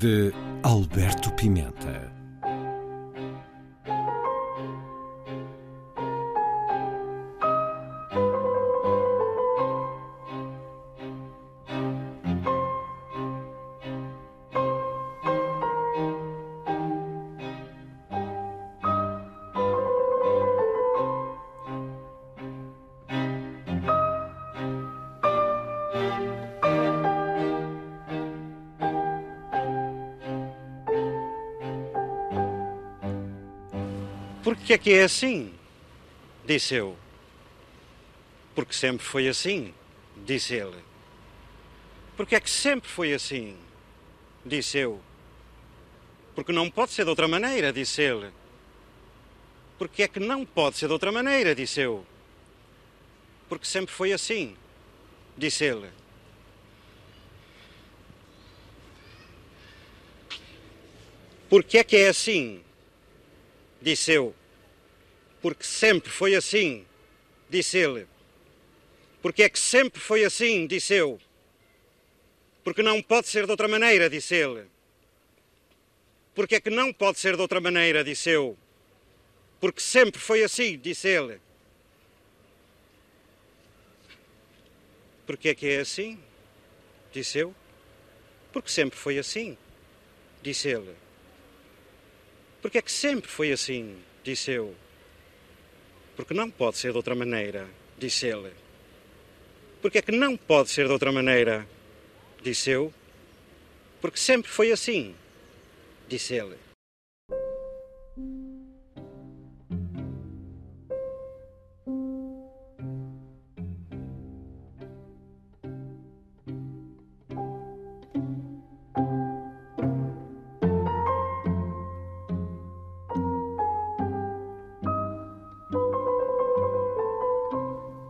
De Alberto Pimenta. Por que é que é assim? Disse eu. Porque sempre foi assim, disse ele. Porque é que sempre foi assim? Disse eu. Porque não pode ser de outra maneira, disse ele. Porque é que não pode ser de outra maneira, disse eu. Porque sempre foi assim, disse ele. Porque é que é assim? Disse eu. Porque sempre foi assim, disse ele. Porque é que sempre foi assim, disse eu. Porque não pode ser de outra maneira, disse ele. Porque é que não pode ser de outra maneira, disse eu. Porque sempre foi assim, disse ele. Porque é que é assim? Disse eu. Porque sempre foi assim, disse ele. Porque é que sempre foi assim, disse eu. Porque não pode ser de outra maneira, disse ele. Porque é que não pode ser de outra maneira, disse eu. Porque sempre foi assim, disse ele.